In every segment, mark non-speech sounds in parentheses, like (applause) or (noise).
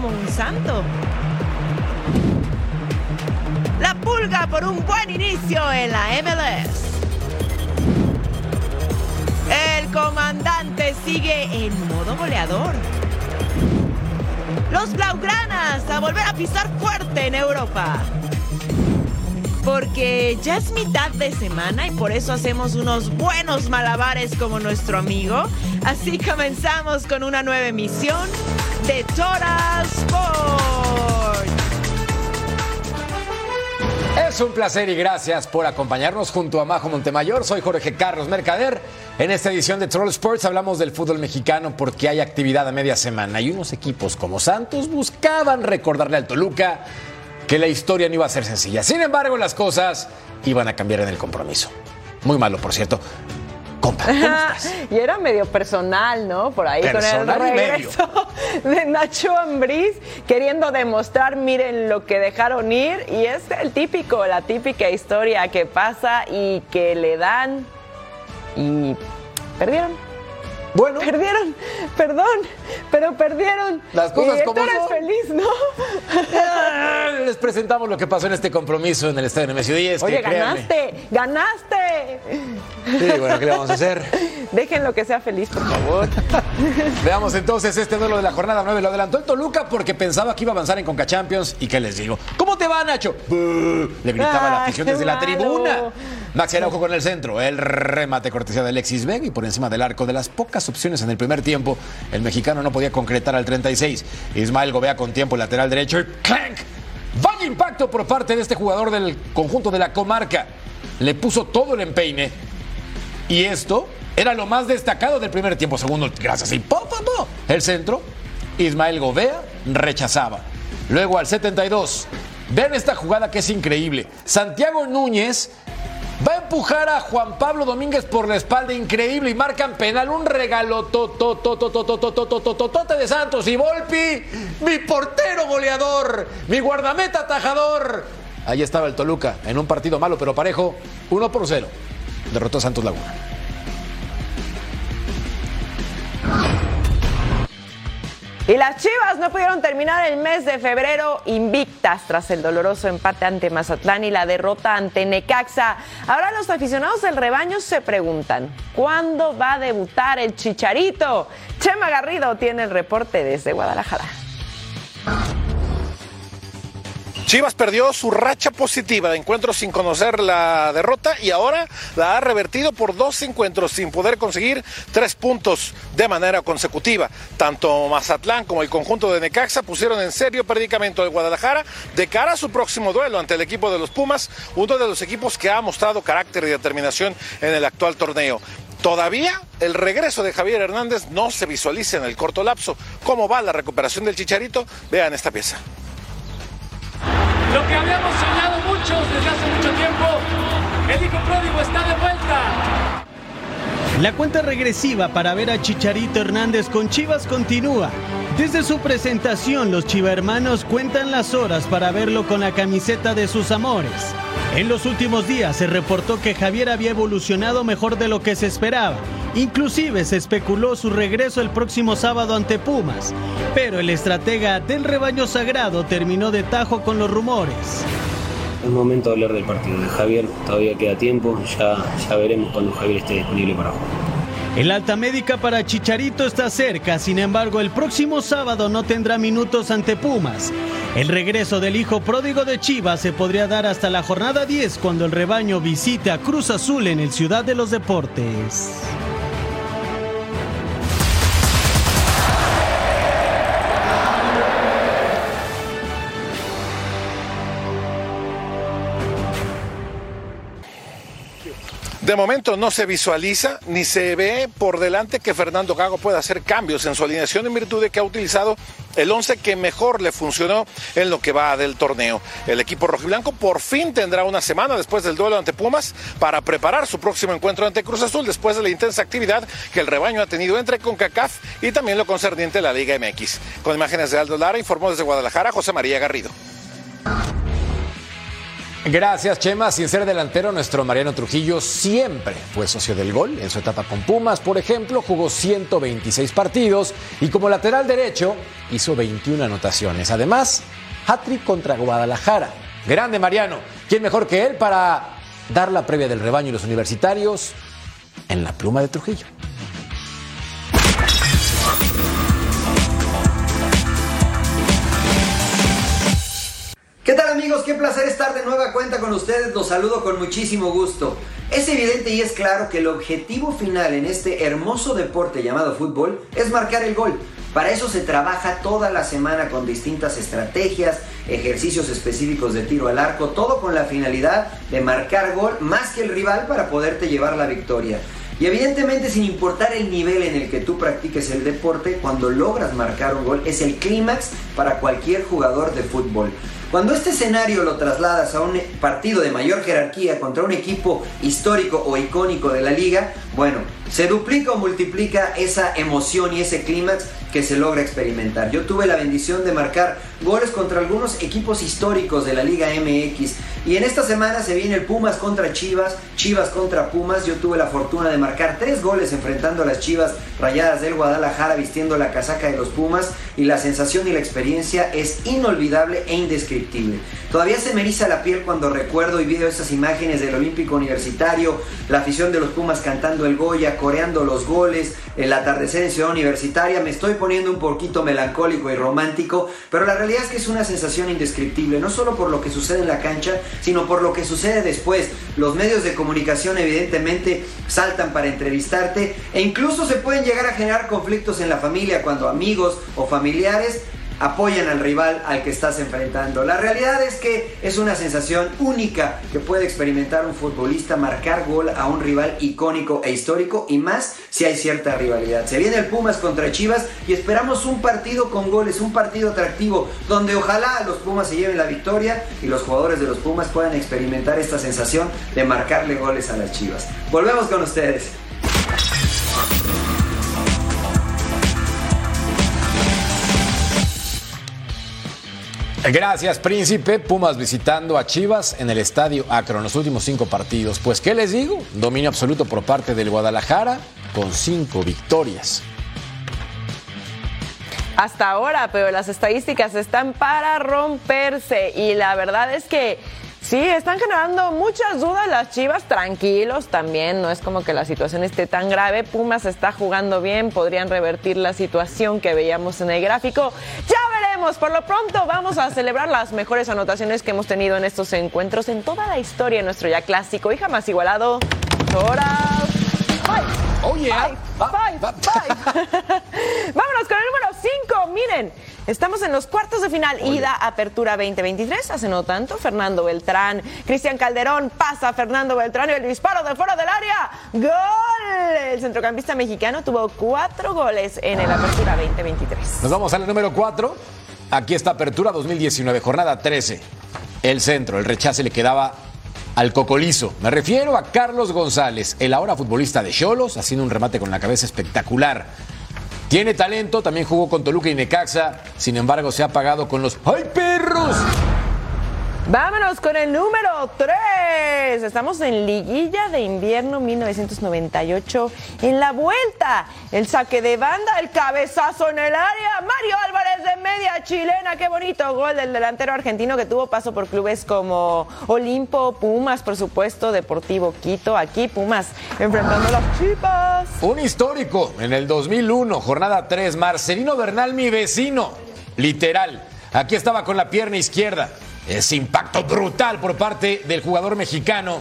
Como un santo. La pulga por un buen inicio en la MLS. El comandante sigue en modo goleador. Los Blaugranas a volver a pisar fuerte en Europa porque ya es mitad de semana y por eso hacemos unos buenos malabares como nuestro amigo. Así comenzamos con una nueva emisión de Total Sport. Es un placer y gracias por acompañarnos junto a Majo Montemayor. Soy Jorge Carlos Mercader. En esta edición de Troll Sports hablamos del fútbol mexicano porque hay actividad a media semana y unos equipos como Santos buscaban recordarle al Toluca que la historia no iba a ser sencilla. Sin embargo, las cosas iban a cambiar en el compromiso. Muy malo, por cierto. Compa, ¿cómo estás? y era medio personal, ¿no? Por ahí Personal con el regreso (laughs) de Nacho Ambriz queriendo demostrar, miren lo que dejaron ir y es el típico, la típica historia que pasa y que le dan y perdieron. Bueno, Perdieron, perdón, pero perdieron. Las cosas y como tú eres son. feliz, ¿no? eh, les presentamos lo que pasó en este compromiso en el estadio Nemesio 10. Oye, que créanme- ganaste, ganaste. Sí, bueno, ¿qué le vamos a hacer? (laughs) Déjenlo que sea feliz, por favor. (laughs) Veamos entonces este duelo de la jornada 9. Lo adelantó el Toluca porque pensaba que iba a avanzar en Conca Champions. ¿Y qué les digo? ¿Cómo te va, Nacho? Le gritaba la afición desde la tribuna. Maxi Araujo con el centro. El remate cortesía de Alexis Vega y por encima del arco de las pocas opciones en el primer tiempo. El mexicano no podía concretar al 36. Ismael Gobea con tiempo lateral derecho y ¡clank! Vaya impacto por parte de este jugador del conjunto de la comarca. Le puso todo el empeine y esto era lo más destacado del primer tiempo. Segundo, gracias. Y po, po, po. El centro, Ismael Gobea rechazaba. Luego al 72. Vean esta jugada que es increíble. Santiago Núñez va a empujar a Juan Pablo Domínguez por la espalda. Increíble. Y marcan penal. Un regalo de Santos. Y Volpi, mi portero goleador. Mi guardameta atajador. Ahí estaba el Toluca en un partido malo pero parejo. 1 por 0. Derrotó a Santos Laguna. Y las Chivas no pudieron terminar el mes de febrero invictas tras el doloroso empate ante Mazatlán y la derrota ante Necaxa. Ahora los aficionados del rebaño se preguntan, ¿cuándo va a debutar el Chicharito? Chema Garrido tiene el reporte desde Guadalajara. Chivas perdió su racha positiva de encuentros sin conocer la derrota y ahora la ha revertido por dos encuentros sin poder conseguir tres puntos de manera consecutiva. Tanto Mazatlán como el conjunto de Necaxa pusieron en serio predicamento de Guadalajara de cara a su próximo duelo ante el equipo de los Pumas, uno de los equipos que ha mostrado carácter y determinación en el actual torneo. Todavía el regreso de Javier Hernández no se visualiza en el corto lapso. ¿Cómo va la recuperación del Chicharito? Vean esta pieza. Lo que habíamos soñado muchos desde hace mucho tiempo, el hijo pródigo está de vuelta. La cuenta regresiva para ver a Chicharito Hernández con Chivas continúa. Desde su presentación, los chivahermanos cuentan las horas para verlo con la camiseta de sus amores. En los últimos días se reportó que Javier había evolucionado mejor de lo que se esperaba. Inclusive se especuló su regreso el próximo sábado ante Pumas. Pero el estratega del rebaño sagrado terminó de tajo con los rumores. Es momento de hablar del partido de Javier, todavía queda tiempo, ya, ya veremos cuando Javier esté disponible para jugar. El alta médica para Chicharito está cerca, sin embargo el próximo sábado no tendrá minutos ante Pumas. El regreso del hijo pródigo de Chivas se podría dar hasta la jornada 10 cuando el rebaño visite a Cruz Azul en el Ciudad de los Deportes. De momento no se visualiza ni se ve por delante que Fernando Gago pueda hacer cambios en su alineación en virtud de que ha utilizado el 11 que mejor le funcionó en lo que va del torneo. El equipo rojiblanco por fin tendrá una semana después del duelo ante Pumas para preparar su próximo encuentro ante Cruz Azul después de la intensa actividad que el rebaño ha tenido entre CONCACAF y también lo concerniente a la Liga MX. Con imágenes de Aldo Lara informó desde Guadalajara José María Garrido. Gracias, Chema. Sin ser delantero, nuestro Mariano Trujillo siempre fue socio del gol. En su etapa con Pumas, por ejemplo, jugó 126 partidos y como lateral derecho hizo 21 anotaciones. Además, hat-trick contra Guadalajara. Grande Mariano. ¿Quién mejor que él para dar la previa del rebaño y los universitarios en la pluma de Trujillo? Qué placer estar de nueva cuenta con ustedes. Los saludo con muchísimo gusto. Es evidente y es claro que el objetivo final en este hermoso deporte llamado fútbol es marcar el gol. Para eso se trabaja toda la semana con distintas estrategias, ejercicios específicos de tiro al arco, todo con la finalidad de marcar gol más que el rival para poderte llevar la victoria. Y evidentemente sin importar el nivel en el que tú practiques el deporte, cuando logras marcar un gol es el clímax para cualquier jugador de fútbol. Cuando este escenario lo trasladas a un partido de mayor jerarquía contra un equipo histórico o icónico de la liga, bueno, se duplica o multiplica esa emoción y ese clímax que se logra experimentar. Yo tuve la bendición de marcar goles contra algunos equipos históricos de la Liga MX y en esta semana se viene el Pumas contra Chivas, Chivas contra Pumas. Yo tuve la fortuna de marcar tres goles enfrentando a las Chivas Rayadas del Guadalajara vistiendo la casaca de los Pumas y la sensación y la experiencia es inolvidable e indescriptible. Todavía se me eriza la piel cuando recuerdo y veo esas imágenes del Olímpico Universitario, la afición de los Pumas cantando el Goya, coreando los goles, el atardecer en Ciudad Universitaria. Me estoy poniendo un poquito melancólico y romántico, pero la realidad es que es una sensación indescriptible, no solo por lo que sucede en la cancha, sino por lo que sucede después. Los medios de comunicación evidentemente saltan para entrevistarte e incluso se pueden llegar a generar conflictos en la familia cuando amigos o familiares apoyan al rival al que estás enfrentando. La realidad es que es una sensación única que puede experimentar un futbolista marcar gol a un rival icónico e histórico y más si hay cierta rivalidad. Se viene el Pumas contra Chivas y esperamos un partido con goles, un partido atractivo donde ojalá los Pumas se lleven la victoria y los jugadores de los Pumas puedan experimentar esta sensación de marcarle goles a las Chivas. Volvemos con ustedes. Gracias, Príncipe. Pumas visitando a Chivas en el estadio Acron los últimos cinco partidos. Pues, ¿qué les digo? Dominio absoluto por parte del Guadalajara con cinco victorias. Hasta ahora, pero las estadísticas están para romperse y la verdad es que Sí, están generando muchas dudas las Chivas, tranquilos también, no es como que la situación esté tan grave, Pumas está jugando bien, podrían revertir la situación que veíamos en el gráfico. Ya veremos, por lo pronto vamos a celebrar las mejores anotaciones que hemos tenido en estos encuentros en toda la historia de nuestro ya clásico y jamás igualado. Horas. Bye. Oh, yeah. Bye, bye, bye. (laughs) Vámonos con el número 5. Miren, estamos en los cuartos de final. Ida Apertura 2023. Hace no tanto, Fernando Beltrán. Cristian Calderón pasa a Fernando Beltrán y el disparo de fuera del área. ¡Gol! El centrocampista mexicano tuvo cuatro goles en el Apertura 2023. Nos vamos al número 4. Aquí está Apertura 2019, jornada 13. El centro, el rechace le quedaba al cocolizo. Me refiero a Carlos González, el ahora futbolista de Cholos, haciendo un remate con la cabeza espectacular. Tiene talento, también jugó con Toluca y Necaxa, sin embargo se ha pagado con los ¡Ay, perros! Vámonos con el número 3. Estamos en Liguilla de Invierno 1998. En la vuelta, el saque de banda, el cabezazo en el área. Mario Álvarez de media chilena. Qué bonito gol del delantero argentino que tuvo paso por clubes como Olimpo, Pumas, por supuesto, Deportivo Quito. Aquí Pumas enfrentando a las chipas. Un histórico en el 2001, jornada 3. Marcelino Bernal, mi vecino. Literal. Aquí estaba con la pierna izquierda. Ese impacto brutal por parte del jugador mexicano.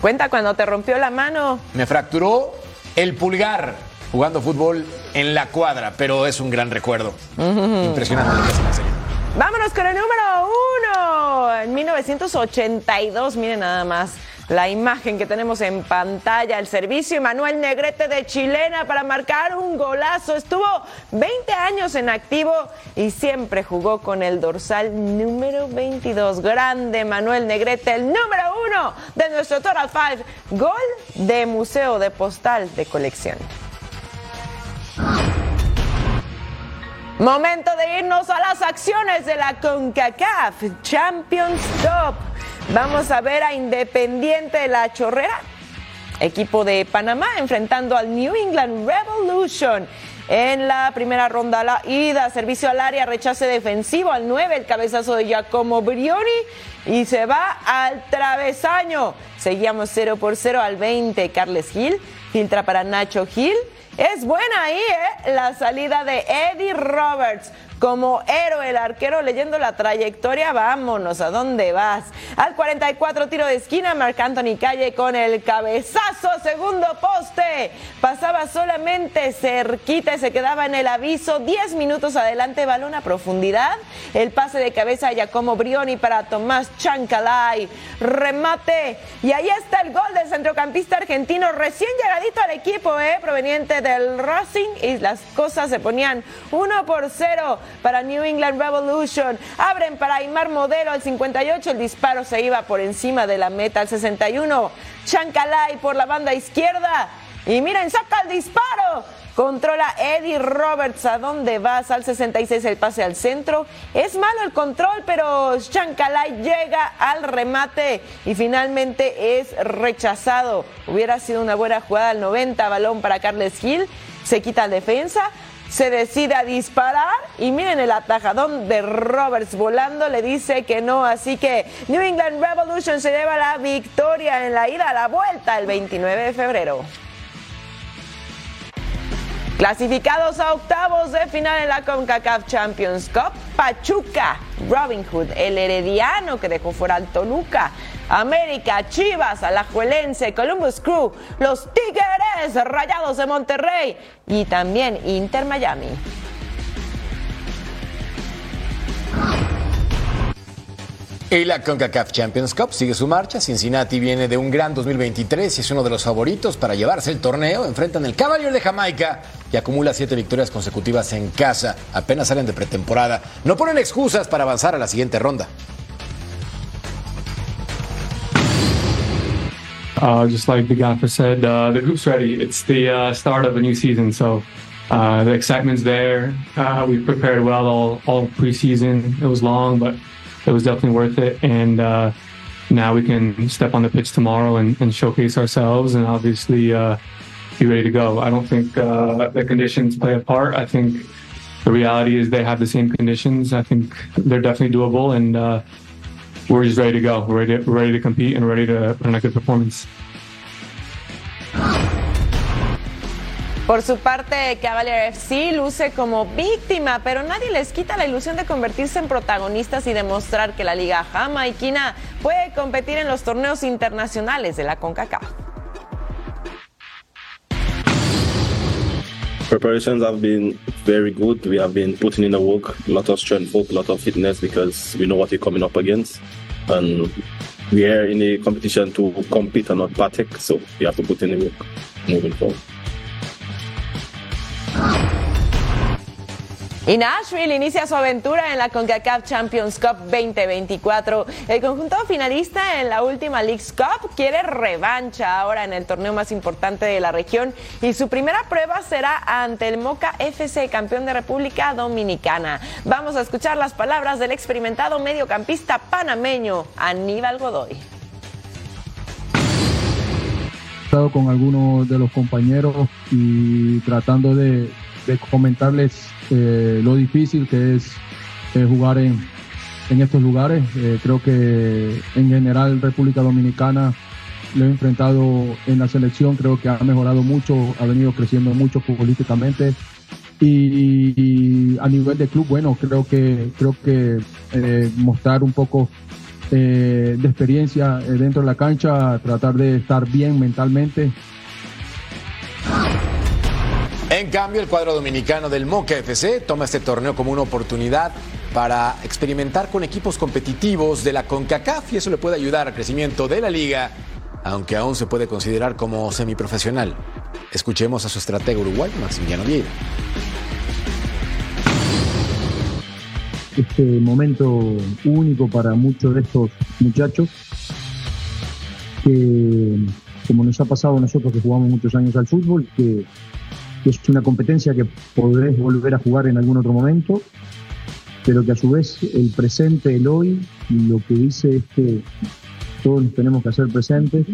Cuenta cuando te rompió la mano. Me fracturó el pulgar jugando fútbol en la cuadra, pero es un gran recuerdo. Impresionante lo que se me enseñó. Vámonos con el número uno. En 1982, miren nada más la imagen que tenemos en pantalla, el servicio Manuel Negrete de Chilena para marcar un golazo. Estuvo 20 años en activo y siempre jugó con el dorsal número 22. Grande Manuel Negrete, el número uno de nuestro Total Five. Gol de Museo de Postal de Colección. Momento de irnos a las acciones de la CONCACAF Champions Cup. Vamos a ver a Independiente de la Chorrera, equipo de Panamá, enfrentando al New England Revolution. En la primera ronda, la ida, servicio al área, rechace defensivo al 9, el cabezazo de Giacomo Brioni y se va al travesaño. Seguíamos 0 por 0 al 20, Carles Gil, filtra para Nacho Gil. Es buena ahí, ¿eh? La salida de Eddie Roberts como héroe el arquero leyendo la trayectoria. Vámonos, ¿a dónde vas? Al 44 tiro de esquina, Marc Anthony Calle con el cabezazo, segundo poste. Pasaba solamente cerquita y se quedaba en el aviso. 10 minutos adelante, balón a profundidad. El pase de cabeza a Giacomo Brioni para Tomás Chancalay. Remate. Y ahí está el gol del centrocampista argentino recién llegadito al equipo, ¿eh? proveniente del Racing. Y las cosas se ponían 1 por 0 para New England Revolution. Abren para Aymar Modelo al 58. El disparo se iba por encima de la meta al 61. Chancalay por la banda izquierda. Y miren, saca el disparo. Controla Eddie Roberts. ¿A dónde vas? Al 66 el pase al centro. Es malo el control, pero Chancalay llega al remate y finalmente es rechazado. Hubiera sido una buena jugada al 90. Balón para Carles Gil. Se quita la defensa se decide a disparar y miren el atajadón de Roberts volando le dice que no, así que New England Revolution se lleva la victoria en la ida a la vuelta el 29 de febrero. Clasificados a octavos de final en la CONCACAF Champions Cup, Pachuca, Robin Hood, el Herediano que dejó fuera al Toluca, América, Chivas, Alajuelense, Columbus Crew, los Tigres, Rayados de Monterrey y también Inter Miami. Y la CONCACAF Champions Cup sigue su marcha. Cincinnati viene de un gran 2023 y es uno de los favoritos para llevarse el torneo. Enfrentan el Cavalier de Jamaica y acumula siete victorias consecutivas en casa. Apenas salen de pretemporada. No ponen excusas para avanzar a la siguiente ronda. Uh, just like the gaffer said, uh, the group's ready. It's the uh, start of a new season, so uh, the excitement's there. Uh, we prepared well all, all preseason. It was long, but it was definitely worth it. And uh, now we can step on the pitch tomorrow and, and showcase ourselves and obviously be ready to go. I don't think the conditions play a part. I think the reality is they have the same conditions. I think they're definitely doable, and we're just ready to go. We're ready, to, ready to compete and ready to put in a good performance. Por su parte, Cavalier FC luce como víctima, pero nadie les quita la ilusión de convertirse en protagonistas y demostrar que la Liga Jamaiquina puede competir en los torneos internacionales de la CONCACAF. Preparations have been very good. We have been putting in the work, a lot of strength a lot of fitness because we know what we're coming up against. And we are in a competition to compete and not partake, so we have to put in the work moving forward. Y Nashville inicia su aventura en la CONCACAF Champions Cup 2024. El conjunto finalista en la última League's Cup quiere revancha ahora en el torneo más importante de la región y su primera prueba será ante el Moca FC, campeón de República Dominicana. Vamos a escuchar las palabras del experimentado mediocampista panameño Aníbal Godoy. con algunos de los compañeros y tratando de, de comentarles eh, lo difícil que es eh, jugar en, en, estos lugares. Eh, creo que en general República Dominicana lo he enfrentado en la selección, creo que ha mejorado mucho, ha venido creciendo mucho futbolísticamente Y, a nivel de club, bueno, creo que, creo que mostrar un poco de experiencia dentro de la cancha, tratar de estar bien mentalmente. En cambio, el cuadro dominicano del Moca FC toma este torneo como una oportunidad para experimentar con equipos competitivos de la CONCACAF y eso le puede ayudar al crecimiento de la liga, aunque aún se puede considerar como semiprofesional. Escuchemos a su estratega uruguayo, Maximiliano Vieira. Este momento único para muchos de estos muchachos que, como nos ha pasado nosotros que jugamos muchos años al fútbol, que es una competencia que podrés volver a jugar en algún otro momento, pero que a su vez el presente, el hoy, lo que dice es que todos nos tenemos que hacer presentes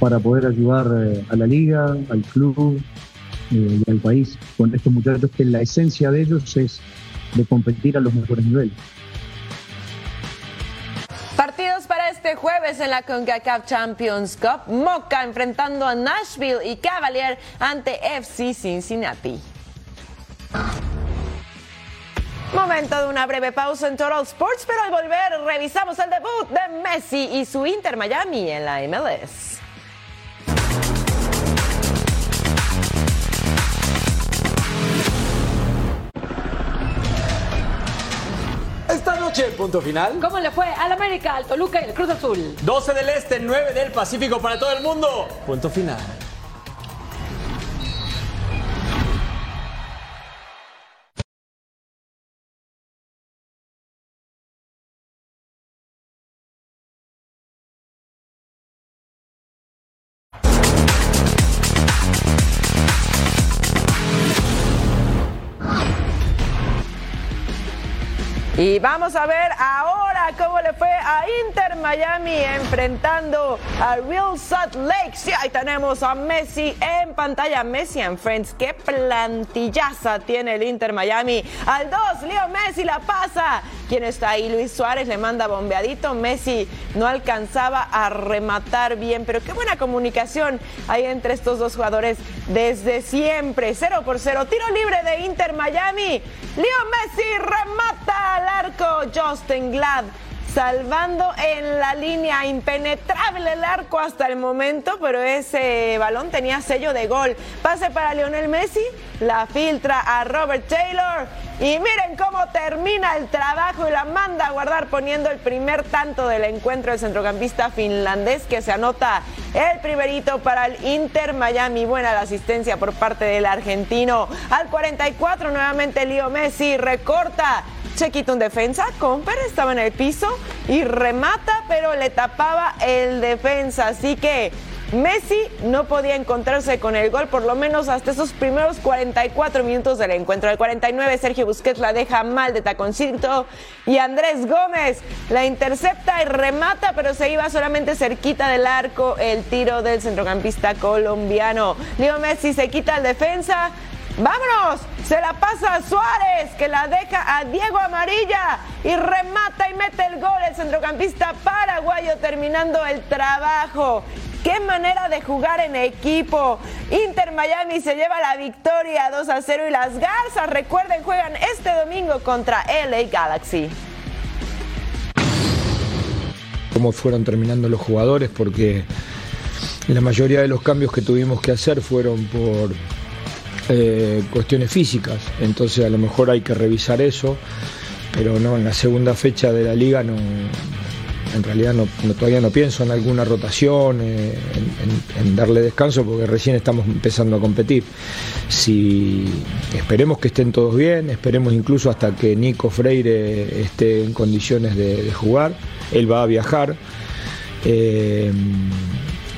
para poder ayudar eh, a la liga, al club eh, y al país con estos muchachos que la esencia de ellos es de competir a los mejores niveles. Este jueves en la CONCACAF Champions Cup. Moca enfrentando a Nashville y Cavalier ante FC Cincinnati. Momento de una breve pausa en Total Sports, pero al volver revisamos el debut de Messi y su Inter Miami en la MLS. Esta noche, punto final. ¿Cómo le fue al América, al Toluca y al Cruz Azul? 12 del Este, 9 del Pacífico para todo el mundo. Punto final. Y vamos a ver ahora cómo le fue a Inter Miami enfrentando a Real Salt Lake. Sí, ahí tenemos a Messi en pantalla. Messi en Friends. Qué plantillaza tiene el Inter Miami. Al 2, Leo Messi la pasa. ¿Quién está ahí? Luis Suárez le manda bombeadito. Messi no alcanzaba a rematar bien, pero qué buena comunicación hay entre estos dos jugadores desde siempre. 0 por 0. Tiro libre de Inter Miami. Leo Messi remata arco Justin Glad salvando en la línea impenetrable el arco hasta el momento, pero ese balón tenía sello de gol. Pase para Lionel Messi, la filtra a Robert Taylor y miren cómo termina el trabajo y la manda a guardar poniendo el primer tanto del encuentro del centrocampista finlandés que se anota el primerito para el Inter Miami. Buena la asistencia por parte del argentino. Al 44 nuevamente Leo Messi recorta Chequito en defensa, Comper estaba en el piso y remata, pero le tapaba el defensa. Así que Messi no podía encontrarse con el gol, por lo menos hasta esos primeros 44 minutos del encuentro. El 49, Sergio Busquets la deja mal de taconcito y Andrés Gómez la intercepta y remata, pero se iba solamente cerquita del arco el tiro del centrocampista colombiano. Leo Messi se quita el defensa, Vámonos, se la pasa a Suárez, que la deja a Diego Amarilla y remata y mete el gol el centrocampista paraguayo terminando el trabajo. Qué manera de jugar en equipo. Inter Miami se lleva la victoria 2 a 0 y las Garzas, recuerden, juegan este domingo contra LA Galaxy. Cómo fueron terminando los jugadores, porque la mayoría de los cambios que tuvimos que hacer fueron por eh, cuestiones físicas, entonces a lo mejor hay que revisar eso, pero no, en la segunda fecha de la liga no, en realidad no, todavía no pienso en alguna rotación, eh, en, darle descanso, porque recién estamos empezando a competir. Si esperemos que estén todos bien, esperemos incluso hasta que Nico Freire esté en condiciones de, jugar, él va a viajar. Eh,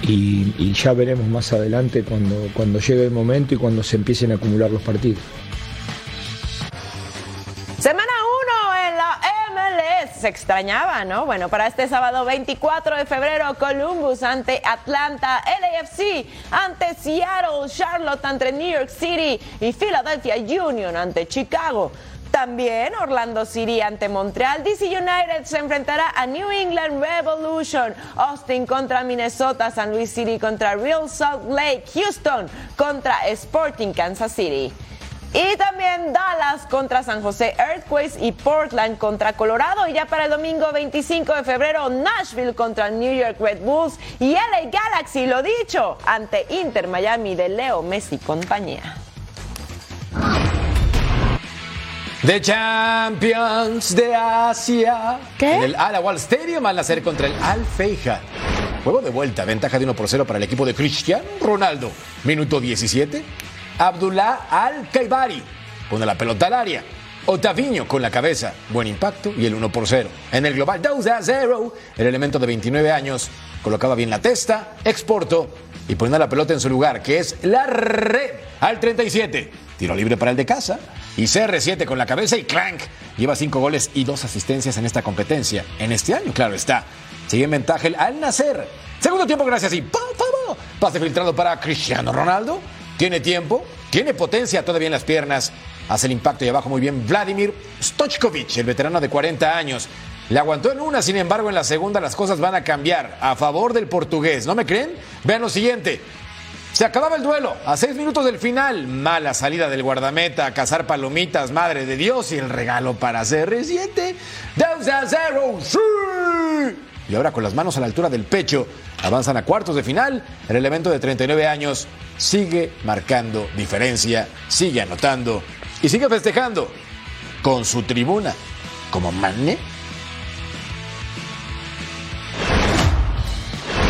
y, ya veremos más adelante cuando, cuando llegue el momento y cuando se empiecen a acumular los partidos. Se extrañaba, ¿no? Bueno, para este sábado 24 de febrero, Columbus ante Atlanta, LAFC ante Seattle, Charlotte ante New York City y Philadelphia Union ante Chicago. También Orlando City ante Montreal. DC United se enfrentará a New England Revolution. Austin contra Minnesota. San Luis City contra Real Salt Lake. Houston contra Sporting Kansas City. Y también Dallas contra San José Earthquakes y Portland contra Colorado. Y ya para el domingo 25 de febrero, Nashville contra New York Red Bulls y LA Galaxy, lo dicho, ante Inter Miami de Leo Messi y compañía. The Champions de Asia. ¿Qué? En el Al Awal Stadium al nacer contra el Al Feiha. Juego de vuelta, ventaja de 1 por 0 para el equipo de Cristiano Ronaldo. Minuto 17. Abdullah Al Kaibari pone la pelota al área. Otaviño con la cabeza, buen impacto y el 1 por 0. En el global 2 a 0, el elemento de 29 años colocaba bien la testa, exporto y poniendo la pelota en su lugar, que es la red al 37. Tiro libre para el de casa y CR7 con la cabeza y clank. Lleva 5 goles y 2 asistencias en esta competencia. En este año, claro está. Sigue en ventaja el Al Nacer. Segundo tiempo, gracias y ¡pa, pa, pa! pase filtrado para Cristiano Ronaldo. Tiene tiempo, tiene potencia todavía en las piernas. Hace el impacto y abajo muy bien Vladimir Stochkovic, el veterano de 40 años. Le aguantó en una, sin embargo, en la segunda las cosas van a cambiar a favor del portugués. ¿No me creen? Vean lo siguiente. Se acababa el duelo a seis minutos del final. Mala salida del guardameta a cazar palomitas, madre de Dios, y el regalo para CR7. 2 a 0. Y ahora con las manos a la altura del pecho, avanzan a cuartos de final. El elemento de 39 años sigue marcando diferencia, sigue anotando y sigue festejando con su tribuna como Mané.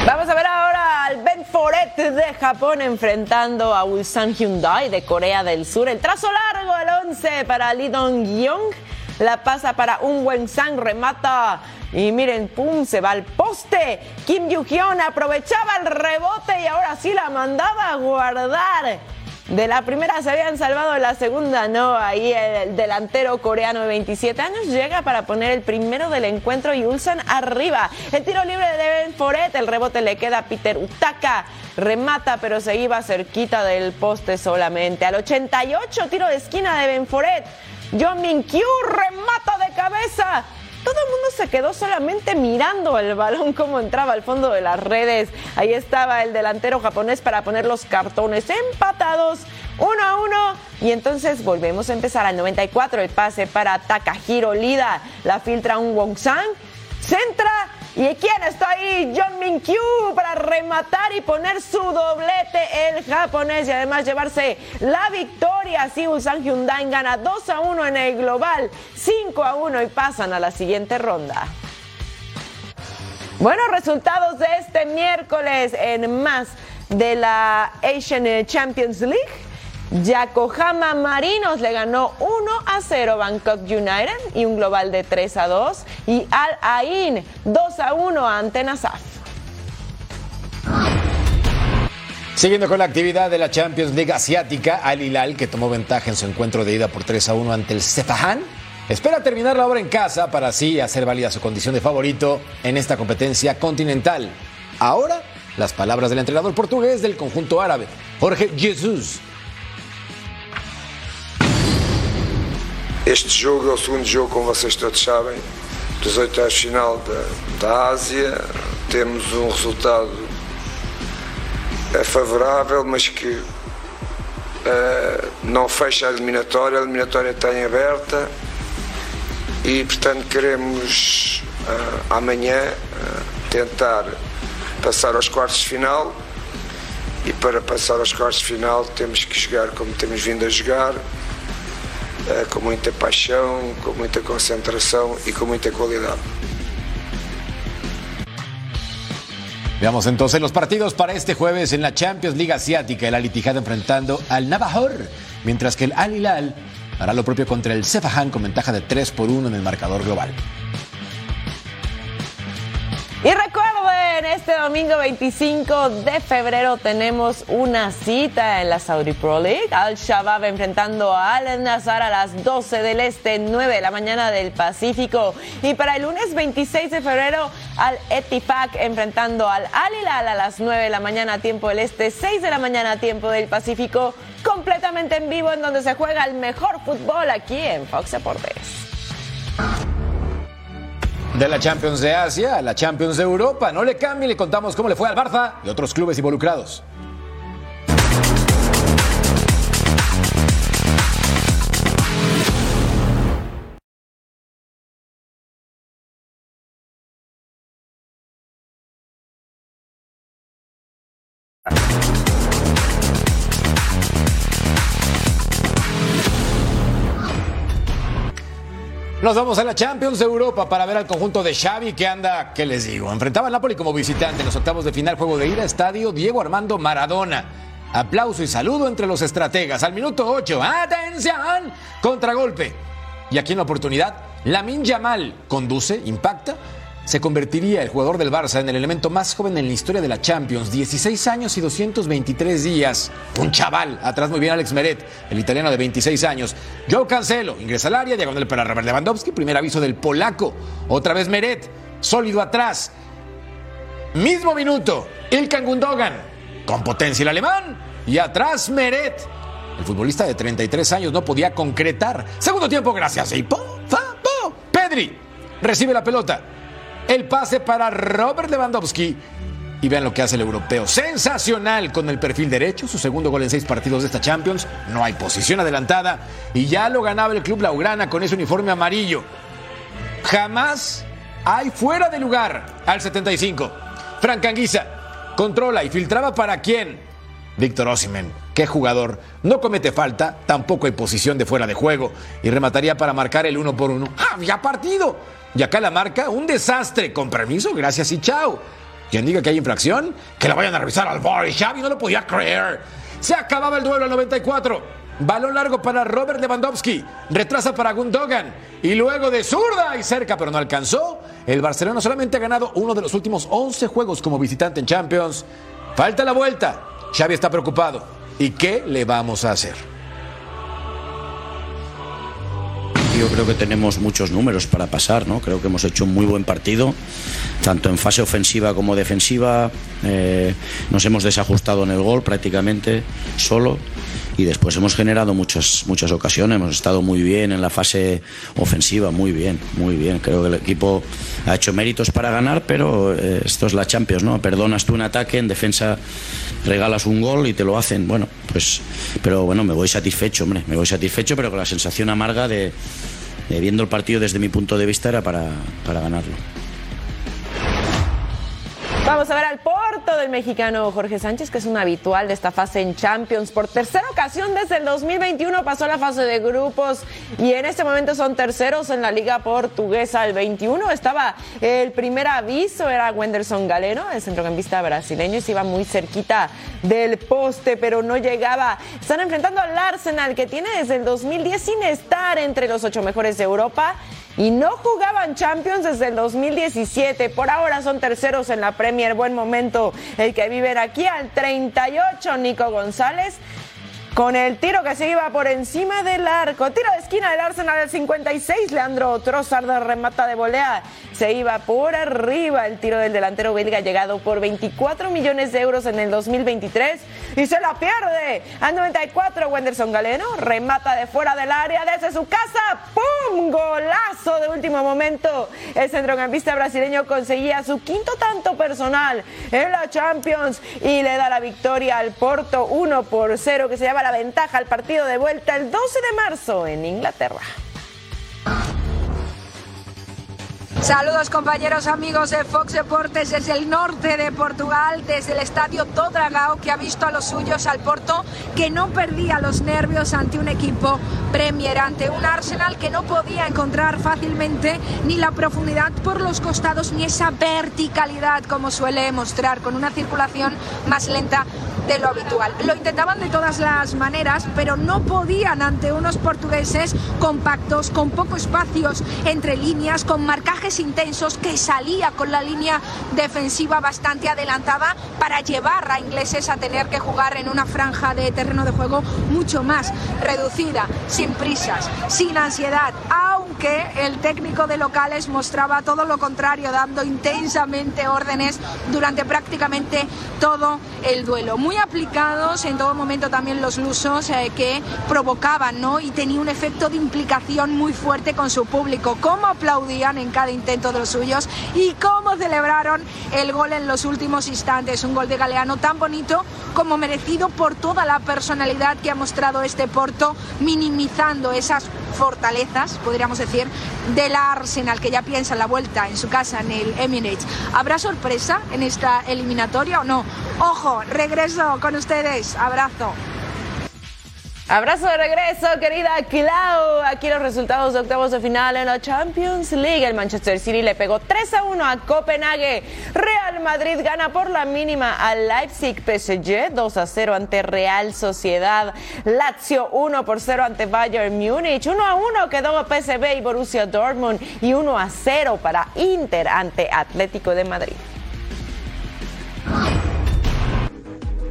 Vamos a ver ahora al Ben Foret de Japón enfrentando a Ulsan Hyundai de Corea del Sur. El trazo largo al 11 para Lee Dong-kyung. La pasa para un buen Sang, remata y miren, pum, se va al poste. Kim Yu-hyun aprovechaba el rebote y ahora sí la mandaba a guardar. De la primera se habían salvado, la segunda no. Ahí el delantero coreano de 27 años llega para poner el primero del encuentro y Ulsan arriba. El tiro libre de Ben Foret, el rebote le queda a Peter Utaka. Remata, pero se iba cerquita del poste solamente. Al 88, tiro de esquina de Ben Foret. John Min Kyu remata de cabeza. Todo el mundo se quedó solamente mirando el balón como entraba al fondo de las redes. Ahí estaba el delantero japonés para poner los cartones empatados uno a uno. Y entonces volvemos a empezar al 94. El pase para Takahiro Lida. La filtra un Wong-san. Centra. ¿Y quién está ahí? John Min Kyu para rematar y poner su doblete el japonés y además llevarse la victoria. Así Ulsan Hyundai gana 2 a 1 en el global, 5 a 1 y pasan a la siguiente ronda. Buenos resultados de este miércoles en más de la Asian Champions League. Yokohama Marinos le ganó 1 a 0 Bangkok United y un global de 3 a 2 y Al Ain 2 a 1 ante Nasaf. Siguiendo con la actividad de la Champions League asiática, Al Hilal, que tomó ventaja en su encuentro de ida por 3 a 1 ante el Sepahan, espera terminar la obra en casa para así hacer válida su condición de favorito en esta competencia continental. Ahora, las palabras del entrenador portugués del conjunto árabe, Jorge Jesus. Este jogo é o segundo jogo, como vocês todos sabem, dos oitavos de final da, da Ásia. Temos um resultado é, favorável, mas que é, não fecha a eliminatória. A eliminatória está em aberta e, portanto, queremos é, amanhã tentar passar aos quartos de final. E para passar aos quartos de final temos que jogar como temos vindo a jogar, com muita paixão, com muita concentração e com muita qualidade. Veamos entonces los partidos para este jueves en la Champions League Asiática. El Al Ittihad enfrentando al Navajor, mientras que el Al Hilal hará lo propio contra el Sefahan con ventaja de 3 por 1 en el marcador global. Y recuerden, este domingo 25 de febrero tenemos una cita en la Saudi Pro League. Al Shabab enfrentando a Al Nazar a las 12 del Este, 9 de la mañana del Pacífico. Y para el lunes 26 de febrero, Al Etifak enfrentando al Al Hilal a las 9 de la mañana, tiempo del Este, 6 de la mañana, tiempo del Pacífico. Completamente en vivo, en donde se juega el mejor fútbol aquí en Fox Deportes. De la Champions de Asia a la Champions de Europa. No le cambie, le contamos cómo le fue al Barça y otros clubes involucrados. Nos vamos a la Champions de Europa para ver al conjunto de Xavi que anda, ¿qué les digo? Enfrentaba al Napoli como visitante en los octavos de final, juego de ida, estadio Diego Armando Maradona. Aplauso y saludo entre los estrategas. Al minuto 8, ¡atención! Contragolpe. Y aquí en la oportunidad, Lamin Yamal conduce, impacta, se convertiría el jugador del Barça en el elemento más joven en la historia de la Champions. 16 años y 223 días. Un chaval. Atrás muy bien Alex Meret, el italiano de 26 años. Joe Cancelo ingresa al área, diagonal para Robert Lewandowski. Primer aviso del polaco. Otra vez Meret, sólido atrás. Mismo minuto, Ilkan Gundogan, con potencia el alemán. Y atrás Meret. El futbolista de 33 años no podía concretar. Segundo tiempo, gracias. Y po, fa, po. Pedri recibe la pelota. El pase para Robert Lewandowski. Y vean lo que hace el europeo. Sensacional con el perfil derecho. Su segundo gol en seis partidos de esta Champions. No hay posición adelantada. Y ya lo ganaba el club Laugrana con ese uniforme amarillo. Jamás hay fuera de lugar al 75. Frank Anguisa controla y filtraba para quién. Víctor Osimhen, qué jugador. No comete falta, tampoco hay posición de fuera de juego. Y remataría para marcar el uno por uno. ¡Había partido! Y acá la marca, un desastre. Con permiso, gracias y chao. Quien diga que hay infracción, que la vayan a revisar al bar. Y Xavi no lo podía creer. Se acababa el duelo al 94. Balón largo para Robert Lewandowski. Retrasa para Gundogan. Y luego de zurda y cerca, pero no alcanzó. El Barcelona solamente ha ganado uno de los últimos 11 juegos como visitante en Champions. Falta la vuelta. Xavi está preocupado. ¿Y qué le vamos a hacer? Yo creo que tenemos muchos números para pasar, ¿no? Creo que hemos hecho un muy buen partido, tanto en fase ofensiva como defensiva. Eh, nos hemos desajustado en el gol prácticamente solo y después hemos generado muchas muchas ocasiones. Hemos estado muy bien en la fase ofensiva, muy bien, muy bien. Creo que el equipo ha hecho méritos para ganar, pero eh, esto es la Champions, ¿no? Perdonas tú un ataque, en defensa regalas un gol y te lo hacen. Bueno, pues, pero bueno, me voy satisfecho, hombre, me voy satisfecho, pero con la sensación amarga de, de viendo el partido desde mi punto de vista era para, para ganarlo. Vamos a ver al Porto del mexicano Jorge Sánchez, que es un habitual de esta fase en Champions. Por tercera ocasión desde el 2021 pasó la fase de grupos y en este momento son terceros en la Liga Portuguesa. El 21 estaba el primer aviso, era Wenderson Galeno, el centrocampista brasileño, y se iba muy cerquita del poste, pero no llegaba. Están enfrentando al Arsenal, que tiene desde el 2010 sin estar entre los ocho mejores de Europa y no jugaban Champions desde el 2017. Por ahora son terceros en la Premier. Buen momento el que viven aquí al 38, Nico González. Con el tiro que se iba por encima del arco. Tiro de esquina del Arsenal del 56. Leandro Trossard remata de volea. Se iba por arriba el tiro del delantero belga llegado por 24 millones de euros en el 2023. Y se la pierde. Al 94 Wenderson Galeno. Remata de fuera del área desde su casa. ¡Pum! Golazo de último momento. El centrocampista brasileño conseguía su quinto tanto personal en la Champions. Y le da la victoria al Porto 1 por 0 que se lleva la ventaja al partido de vuelta el 12 de marzo en Inglaterra. Saludos compañeros amigos de Fox Deportes desde el norte de Portugal, desde el estadio Todragao que ha visto a los suyos al Porto que no perdía los nervios ante un equipo Premier, ante un Arsenal que no podía encontrar fácilmente ni la profundidad por los costados ni esa verticalidad como suele mostrar con una circulación más lenta de lo habitual. Lo intentaban de todas las maneras, pero no podían ante unos portugueses compactos, con pocos espacios entre líneas, con marcajes intensos que salía con la línea defensiva bastante adelantada para llevar a ingleses a tener que jugar en una franja de terreno de juego mucho más reducida, sin prisas, sin ansiedad, aunque el técnico de locales mostraba todo lo contrario, dando intensamente órdenes durante prácticamente todo el duelo. Muy aplicados en todo momento también los lusos eh, que provocaban, ¿no? Y tenía un efecto de implicación muy fuerte con su público. Cómo aplaudían en cada intento de los suyos y cómo celebraron el gol en los últimos instantes. Un gol de Galeano tan bonito como merecido por toda la personalidad que ha mostrado este Porto, minimizando esas fortalezas, podríamos decir decir, del Arsenal, que ya piensa en la vuelta en su casa en el Emirates. ¿Habrá sorpresa en esta eliminatoria o no? Ojo, regreso con ustedes. Abrazo. Abrazo de regreso, querida Clau. Aquí los resultados de octavos de final en la Champions League. El Manchester City le pegó 3 a 1 a Copenhague. Real Madrid gana por la mínima al Leipzig PSG 2 a 0 ante Real Sociedad. Lazio 1 por 0 ante Bayern Múnich. 1 a 1 quedó PSV y Borussia Dortmund. Y 1 a 0 para Inter ante Atlético de Madrid.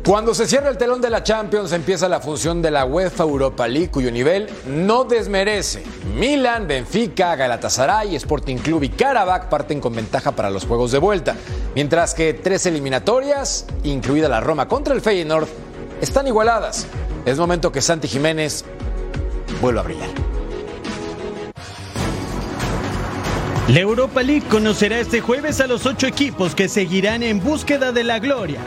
Cuando se cierra el telón de la Champions empieza la función de la UEFA Europa League cuyo nivel no desmerece. Milan, Benfica, Galatasaray, Sporting Club y Karabakh parten con ventaja para los juegos de vuelta, mientras que tres eliminatorias, incluida la Roma contra el Feyenoord, están igualadas. Es momento que Santi Jiménez vuelva a brillar. La Europa League conocerá este jueves a los ocho equipos que seguirán en búsqueda de la gloria.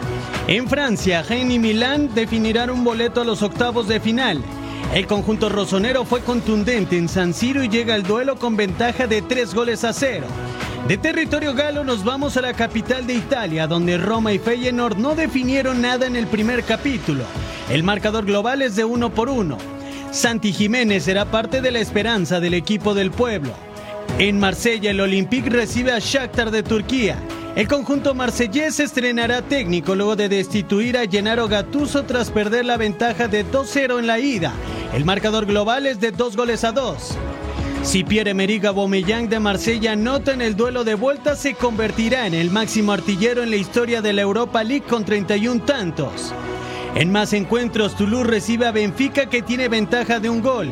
En Francia, Rennes y Milán definirán un boleto a los octavos de final. El conjunto rosonero fue contundente en San Siro y llega al duelo con ventaja de tres goles a cero. De territorio galo nos vamos a la capital de Italia, donde Roma y Feyenoord no definieron nada en el primer capítulo. El marcador global es de uno por uno. Santi Jiménez será parte de la esperanza del equipo del pueblo. En Marsella, el Olympique recibe a Shakhtar de Turquía. El conjunto marsellés estrenará técnico luego de destituir a Gennaro Gattuso tras perder la ventaja de 2-0 en la ida. El marcador global es de 2 goles a 2. Si Pierre-Emerick Aubameyang de Marsella anota en el duelo de vuelta, se convertirá en el máximo artillero en la historia de la Europa League con 31 tantos. En más encuentros, Toulouse recibe a Benfica que tiene ventaja de un gol.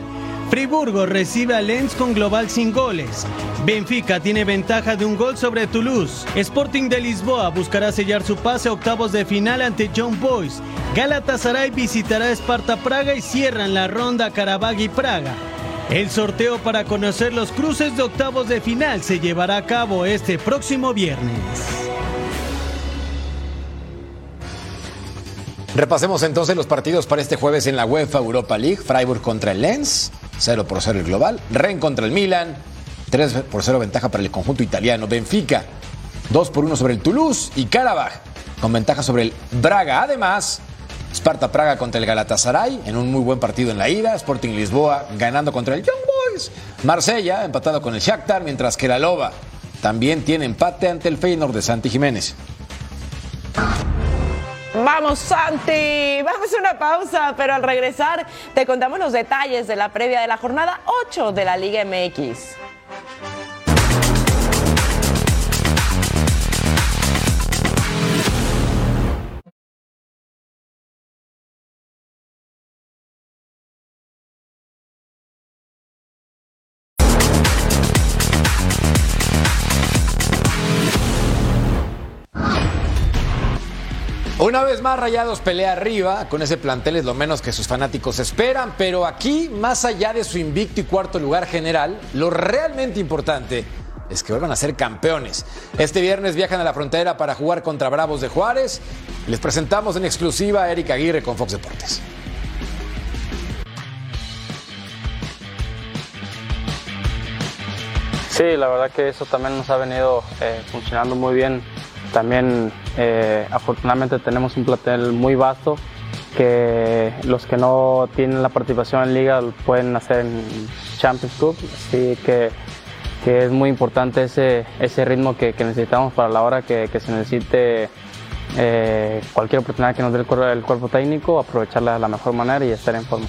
Friburgo recibe a Lens con global sin goles. Benfica tiene ventaja de un gol sobre Toulouse. Sporting de Lisboa buscará sellar su pase a octavos de final ante John Boys. Galatasaray visitará Esparta Praga y cierran la ronda Karabag y Praga. El sorteo para conocer los cruces de octavos de final se llevará a cabo este próximo viernes. Repasemos entonces los partidos para este jueves en la UEFA Europa League. Freiburg contra el Lens, 0 por 0 el global. Ren contra el Milan, 3 por 0 ventaja para el conjunto italiano. Benfica, 2 por 1 sobre el Toulouse. Y Karabaj, con ventaja sobre el Braga. Además, Sparta Praga contra el Galatasaray, en un muy buen partido en la ida. Sporting Lisboa ganando contra el Young Boys. Marsella empatado con el Shakhtar, mientras que la Loba también tiene empate ante el Feyenoord de Santi Jiménez. Vamos, Santi. Vamos a una pausa, pero al regresar te contamos los detalles de la previa de la jornada 8 de la Liga MX. Una vez más, Rayados pelea arriba. Con ese plantel es lo menos que sus fanáticos esperan. Pero aquí, más allá de su invicto y cuarto lugar general, lo realmente importante es que vuelvan a ser campeones. Este viernes viajan a la frontera para jugar contra Bravos de Juárez. Les presentamos en exclusiva a Erika Aguirre con Fox Deportes. Sí, la verdad que eso también nos ha venido eh, funcionando muy bien. También eh, afortunadamente tenemos un plantel muy vasto que los que no tienen la participación en liga pueden hacer en Champions Cup, así que, que es muy importante ese, ese ritmo que, que necesitamos para la hora que, que se necesite eh, cualquier oportunidad que nos dé el, el cuerpo técnico, aprovecharla de la mejor manera y estar en forma.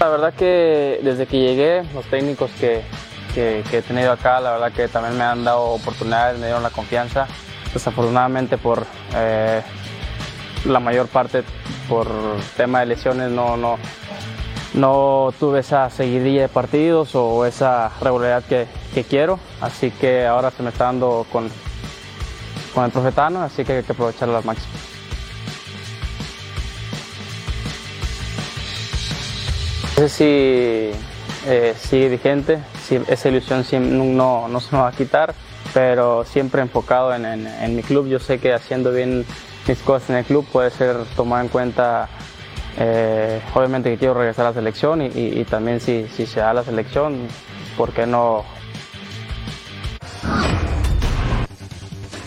La verdad que desde que llegué, los técnicos que, que, he tenido acá, la verdad que también me han dado oportunidades, me dieron la confianza. Desafortunadamente por eh, la mayor parte por tema de lesiones no, no, no tuve esa seguidilla de partidos o esa regularidad que, quiero, así que ahora se me está dando con, con el profetano, así que hay que aprovecharlo al máximo. No sé si eh, sigue vigente, esa ilusión no, no, se me va a quitar, pero siempre enfocado en, en, mi club. Yo sé que haciendo bien mis cosas en el club puede ser tomado en cuenta Eh, obviamente que quiero regresar a la selección y, y- y también si, si se da la selección, ¿por qué no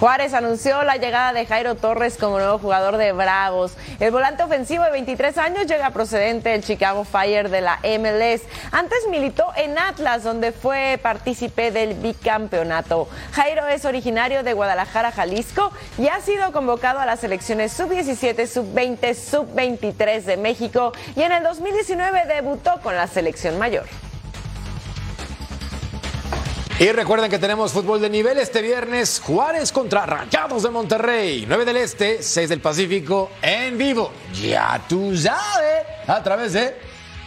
Juárez anunció la llegada de Jairo Torres como nuevo jugador de Bravos. El volante ofensivo de 23 años llega procedente del Chicago Fire de la MLS. Antes militó en Atlas, donde fue partícipe del bicampeonato. Jairo es originario de Guadalajara, Jalisco, y ha sido convocado a las selecciones sub-17, sub-20, sub-23 de México y en el 2019 debutó con la selección mayor. Y recuerden que tenemos fútbol de nivel este viernes. Juárez contra Rayados de Monterrey. 9 del Este, 6 del Pacífico en vivo. Ya tú sabes. A través de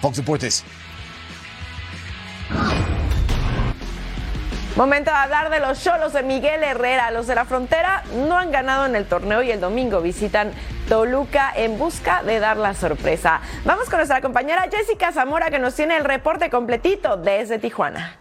Fox Deportes. Momento de hablar de los cholos de Miguel Herrera. Los de la frontera no han ganado en el torneo y el domingo visitan Toluca en busca de dar la sorpresa. Vamos con nuestra compañera Jessica Zamora que nos tiene el reporte completito desde Tijuana.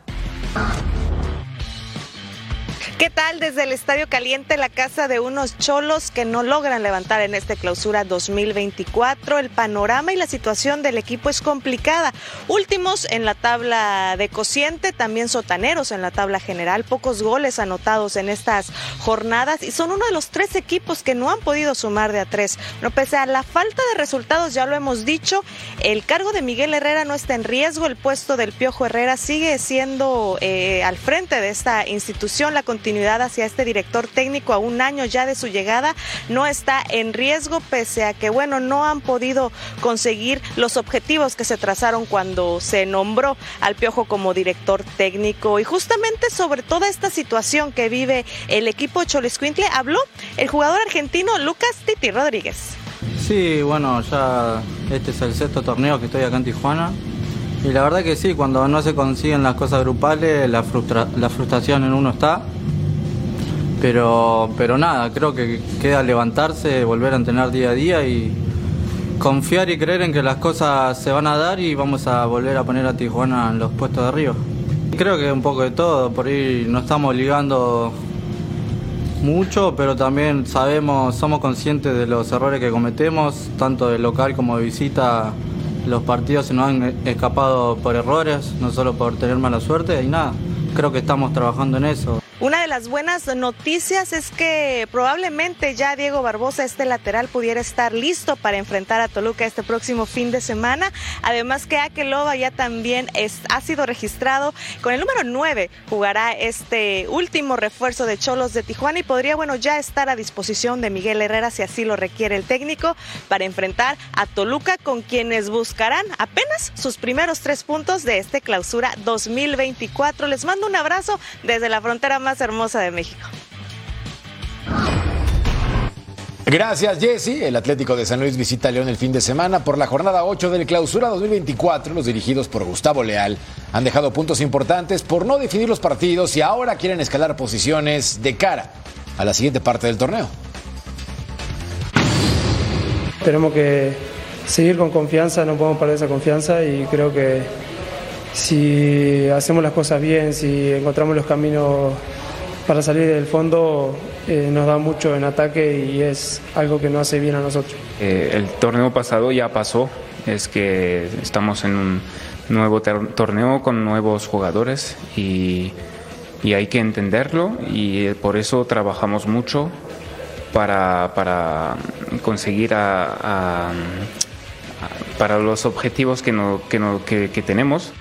¿Qué tal desde el Estadio Caliente, la casa de unos cholos que no logran levantar en esta clausura 2024? El panorama y la situación del equipo es complicada. Últimos en la tabla de cociente, también sotaneros en la tabla general, pocos goles anotados en estas jornadas y son uno de los tres equipos que no han podido sumar de a tres. No, pese a la falta de resultados, ya lo hemos dicho, el cargo de Miguel Herrera no está en riesgo, el puesto del Piojo Herrera sigue siendo eh, al frente de esta institución. Continuidad hacia este director técnico a un año ya de su llegada no está en riesgo, pese a que, bueno, no han podido conseguir los objetivos que se trazaron cuando se nombró al Piojo como director técnico. Y justamente sobre toda esta situación que vive el equipo Choliscuintle habló el jugador argentino Lucas Titi Rodríguez. Sí, bueno, ya este es el sexto torneo que estoy acá en Tijuana. Y la verdad que sí, cuando no se consiguen las cosas grupales, la, frustra- la frustración en uno está. Pero, pero nada, creo que queda levantarse, volver a entrenar día a día y confiar y creer en que las cosas se van a dar y vamos a volver a poner a Tijuana en los puestos de arriba. Creo que un poco de todo, por ahí no estamos ligando mucho, pero también sabemos, somos conscientes de los errores que cometemos, tanto de local como de visita. Los partidos se nos han escapado por errores, no solo por tener mala suerte, y nada, creo que estamos trabajando en eso. Una de las buenas noticias es que probablemente ya Diego Barbosa, este lateral, pudiera estar listo para enfrentar a Toluca este próximo fin de semana. Además que Akeloba ya también es- ha sido registrado con el número 9. Jugará este último refuerzo de Cholos de Tijuana y podría, bueno, ya estar a disposición de Miguel Herrera si así lo requiere el técnico para enfrentar a Toluca con quienes buscarán apenas sus primeros tres puntos de este clausura 2024. Les mando un abrazo desde la frontera más hermosa de México. Gracias, Jesse. El Atlético de San Luis visita a León el fin de semana por la jornada 8 del Clausura 2024. Los dirigidos por Gustavo Leal han dejado puntos importantes por no definir los partidos y ahora quieren escalar posiciones de cara a la siguiente parte del torneo. Tenemos que seguir con confianza, no podemos perder esa confianza y creo que si hacemos las cosas bien, si encontramos los caminos para salir del fondo, eh, nos da mucho en ataque y es algo que nos hace bien a nosotros. Eh, el torneo pasado ya pasó, es que estamos en un nuevo torneo con nuevos jugadores y, y hay que entenderlo y eh, por eso trabajamos mucho para, para conseguir a- a- para los objetivos que, no- que, no- que- que tenemos.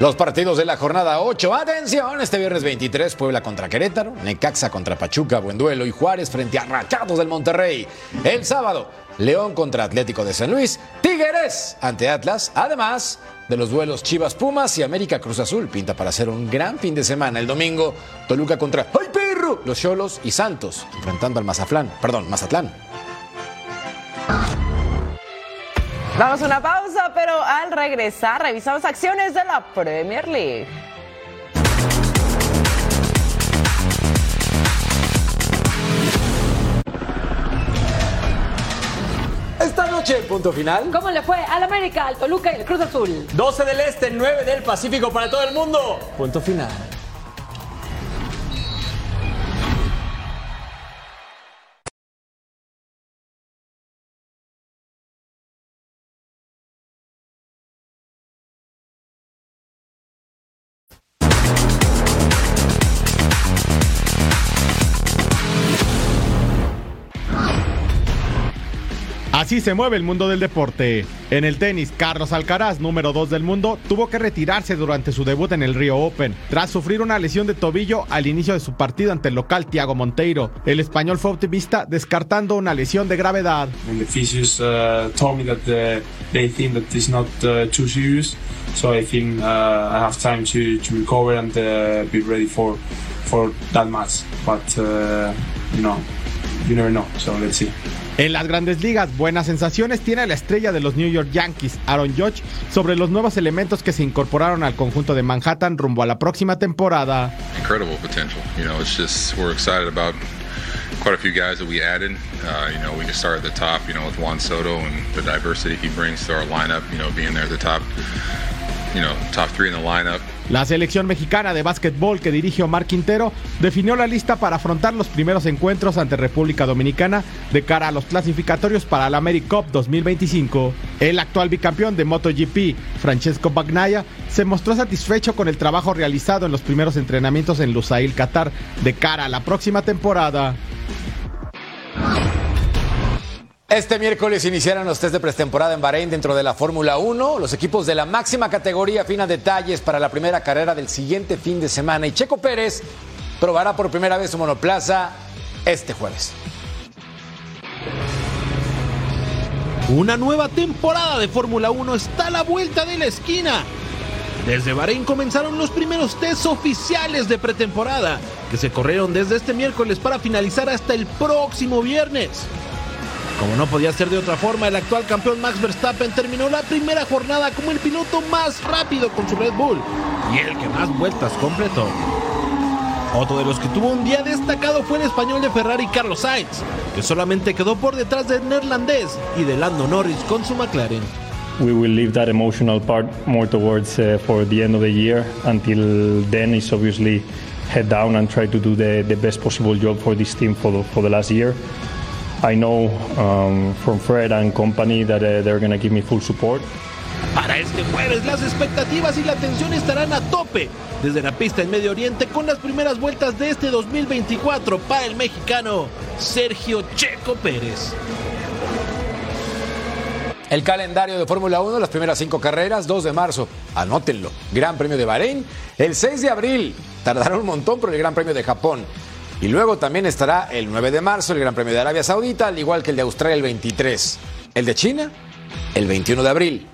Los partidos de la jornada 8. Atención, este viernes 23, Puebla contra Querétaro, Necaxa contra Pachuca, buen duelo, y Juárez frente a Rachados del Monterrey. El sábado, León contra Atlético de San Luis, Tigres ante Atlas, además de los duelos Chivas Pumas y América Cruz Azul. Pinta para hacer un gran fin de semana. El domingo, Toluca contra ¡Ay, perro! Los Cholos y Santos, enfrentando al Mazatlán, perdón, Mazatlán. Vamos a una pausa, pero al regresar revisamos acciones de la Premier League. Esta noche, punto final. ¿Cómo le fue al América, al Toluca y al Cruz Azul? 12 del Este, 9 del Pacífico para todo el mundo. Punto final. Así se mueve el mundo del deporte. En el tenis, Carlos Alcaraz, número 2 del mundo, tuvo que retirarse durante su debut en el Rio Open, tras sufrir una lesión de tobillo al inicio de su partido ante el local Thiago Monteiro. El español fue optimista descartando una lesión de gravedad. For that match. But uh, you never know. So let's see. En las grandes ligas, buenas sensaciones tiene la estrella de los New York Yankees, Aaron Judge, sobre los nuevos elementos que se incorporaron al conjunto de Manhattan rumbo a la próxima temporada. incredible potential. You know, it's just we're excited about quite a few guys that we added. Uh, you know, we can start at the top. You know, with Juan Soto and the diversity he brings to our lineup. You know, being there at the top. You know, top three in the lineup. La selección mexicana de básquetbol que dirige Omar Quintero definió la lista para afrontar los primeros encuentros ante República Dominicana de cara a los clasificatorios para la AmeriCup 2025. El actual bicampeón de MotoGP, Francesco Bagnaia, se mostró satisfecho con el trabajo realizado en los primeros entrenamientos en Lusail, Qatar, de cara a la próxima temporada. Este miércoles iniciaron los test de pretemporada en Bahrein dentro de la Fórmula 1. Los equipos de la máxima categoría afinan detalles para la primera carrera del siguiente fin de semana. Y Checo Pérez probará por primera vez su monoplaza este jueves. Una nueva temporada de Fórmula 1 está a la vuelta de la esquina. Desde Bahrein comenzaron los primeros tests oficiales de pretemporada, que se corrieron desde este miércoles para finalizar hasta el próximo viernes. Como no podía ser de otra forma, el actual campeón Max Verstappen terminó la primera jornada como el piloto más rápido con su Red Bull y el que más vueltas completó. Otro de los que tuvo un día destacado fue el español de Ferrari Carlos Sainz, que solamente quedó por detrás del neerlandés y de Lando Norris con su McLaren. we will leave that emotional part more towards uh, for the end of the year. Until then, is obviously head down and try to do the, the best possible job for this team for the, for the last year. I know um, from Fred and company that uh, they're going to give me full support. Para este jueves las expectativas y la atención estarán a tope desde la pista en Medio Oriente con las primeras vueltas de este 2024 para el mexicano Sergio Checo Pérez. El calendario de Fórmula 1, las primeras cinco carreras, 2 de marzo, anótenlo. Gran Premio de Bahrein, el 6 de abril, tardará un montón, pero el Gran Premio de Japón. Y luego también estará el 9 de marzo, el Gran Premio de Arabia Saudita, al igual que el de Australia el 23. El de China, el 21 de abril.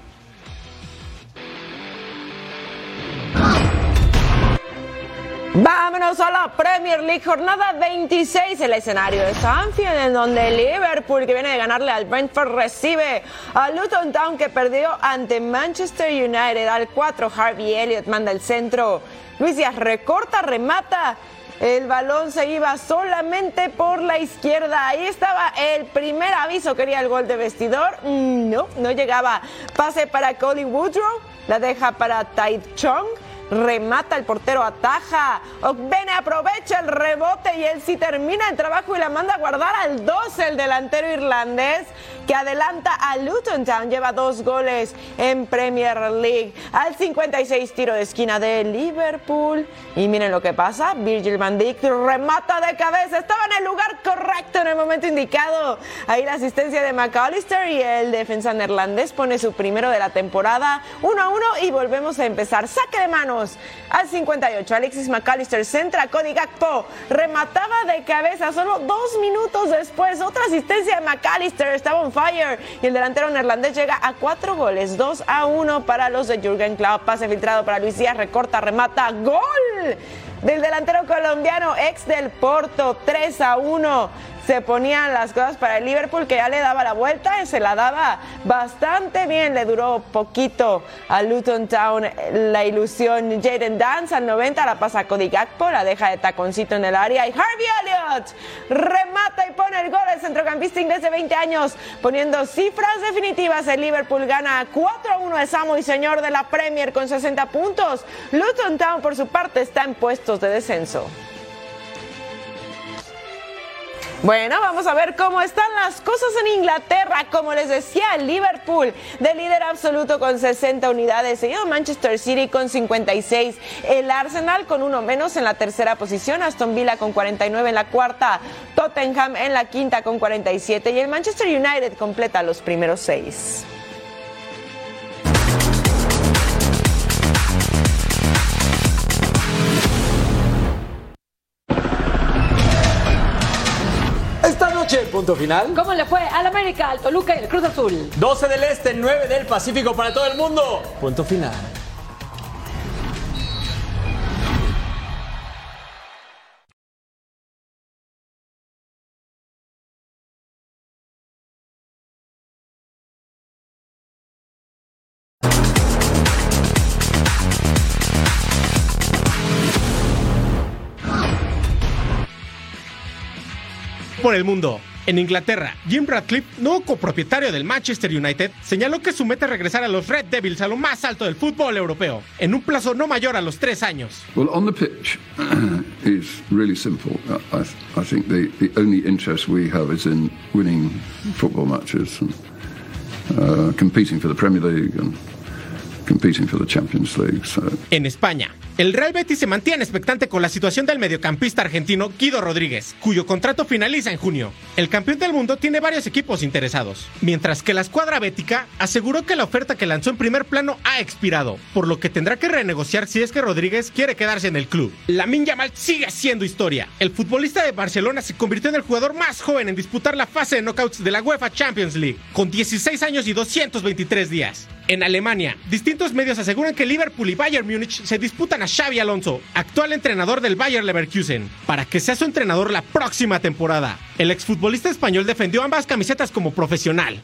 Vámonos a la Premier League, jornada 26, el escenario de Sanfield, en donde Liverpool, que viene de ganarle al Brentford, recibe a Luton Town, que perdió ante Manchester United. Al 4, Harvey Elliott manda el centro. Luis Díaz recorta, remata. El balón se iba solamente por la izquierda. Ahí estaba el primer aviso. Quería el gol de vestidor. Mm, No, no llegaba. Pase para Colin Woodrow. La deja para Tide Chong. Remata el portero, ataja. Bene aprovecha el rebote y él sí termina el trabajo y la manda a guardar al 12, el delantero irlandés que adelanta a Luton Town. Lleva dos goles en Premier League. Al 56 tiro de esquina de Liverpool. Y miren lo que pasa. Virgil van Dijk remata de cabeza. Estaba en el lugar correcto en el momento indicado. Ahí la asistencia de McAllister y el defensa neerlandés pone su primero de la temporada. 1 a 1 y volvemos a empezar. Saque de manos al 58. Alexis McAllister centra. Cody Gakpo remataba de cabeza solo dos minutos después. Otra asistencia de McAllister. Estaba on fire. Y el delantero neerlandés llega a cuatro goles. 2 a 1 para los de Jürgen Klopp. Pase filtrado para Luis Díaz. Recorta, remata. ¡Gol! Del delantero colombiano ex del Porto. 3 a 1 se ponían las cosas para el Liverpool que ya le daba la vuelta y se la daba bastante bien. Le duró poquito a Luton Town la ilusión. Jaden Dance al 90 la pasa a Cody Gakpo, la deja de taconcito en el área y Harvey Elliott remata y pone el gol el centrocampista inglés de 20 años poniendo cifras definitivas. El Liverpool gana 4 a 1 de Samo y señor de la Premier con 60 puntos. Luton Town por su parte está en puestos de descenso. Bueno, vamos a ver cómo están las cosas en Inglaterra. Como les decía, Liverpool de líder absoluto con 60 unidades, seguido Manchester City con 56, el Arsenal con uno menos en la tercera posición, Aston Villa con 49 en la cuarta, Tottenham en la quinta con 47 y el Manchester United completa los primeros seis. Noche, punto final. ¿Cómo le fue al América, al Toluca y el Cruz Azul? 12 del Este, 9 del Pacífico para todo el mundo. Punto final. Por el mundo. En Inglaterra, Jim Radcliffe, nuevo copropietario del Manchester United, señaló que su meta es regresar a los Red Devils a lo más alto del fútbol europeo, en un plazo no mayor a los tres años. Well, on the pitch (clears throat) is really simple. I, I think the, the only interest we have is in winning football matches and uh, competing for the Premier League and competing for the Champions League. En España, el Real Betis se mantiene expectante con la situación del mediocampista argentino Guido Rodríguez, cuyo contrato finaliza en junio. El campeón del mundo tiene varios equipos interesados, mientras que la escuadra bética aseguró que la oferta que lanzó en primer plano ha expirado, por lo que tendrá que renegociar si es que Rodríguez quiere quedarse en el club. Lamin Yamal sigue siendo historia. El futbolista de Barcelona se convirtió en el jugador más joven en disputar la fase de knockouts de la UEFA Champions League, con 16 años y 223 días. En Alemania, distintos medios aseguran que Liverpool y Bayern Múnich se disputan a Xavi Alonso, actual entrenador del Bayern Leverkusen, para que sea su entrenador la próxima temporada. El exfutbolista español defendió ambas camisetas como profesional.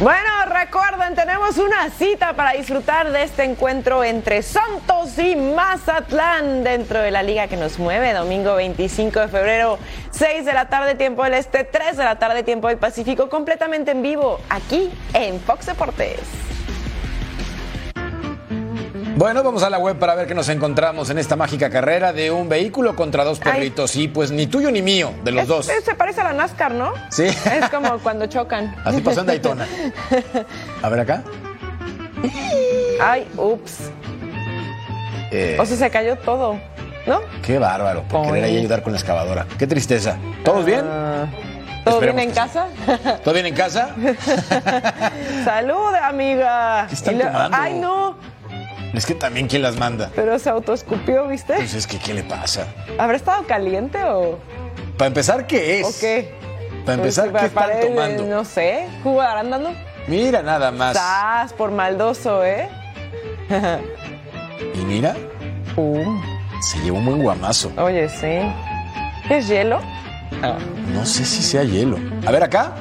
Bueno, recuerden, tenemos una cita para disfrutar de este encuentro entre Santos y Mazatlán dentro de la liga que nos mueve. Domingo 25 de febrero, 6 de la tarde, tiempo del Este, 3 de la tarde, tiempo del Pacífico, completamente en vivo, aquí en Fox Deportes. Bueno, vamos a la web para ver qué nos encontramos en esta mágica carrera de un vehículo contra dos perritos. Y pues ni tuyo ni mío, de los Es- dos. se parece a la NASCAR, ¿no? Sí. Es como cuando chocan. Así pasó en Daytona. (laughs) A ver acá. Ay, ups. Eh, O sea, se cayó todo, ¿no? qué bárbaro, por querer ahí Ay. ayudar con la excavadora. Qué tristeza. ¿Todos bien? Ah, ¿Todo bien en casa? ¿Todo bien en casa? (laughs) Salud, amiga. Ay, no, Es que también quién las manda. pero se autoescupió, ¿viste? Pues es que ¿qué le pasa? ¿Habrá estado caliente o, Para empezar, ¿qué es? o qué? Para empezar, Pues, ¿qué están parece, tomando? No sé, jugo de arándano. Mira nada más. Estás por maldoso, ¿eh? (laughs) Y mira, se llevó un buen guamazo. Oye, sí. ¿Qué es hielo? No sé si sea hielo. A ver acá.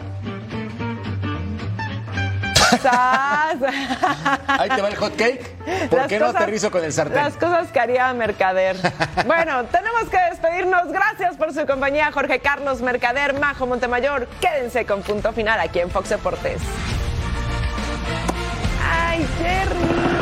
Ahí te va el hot cake. ¿Por Las qué no cosas- aterrizo con el sartén? Las cosas que haría Mercader. Bueno, tenemos que despedirnos. Gracias por su compañía, Jorge Carlos Mercader, Majo Montemayor. Quédense con punto final aquí en Fox Deportes. Ay, Jerry.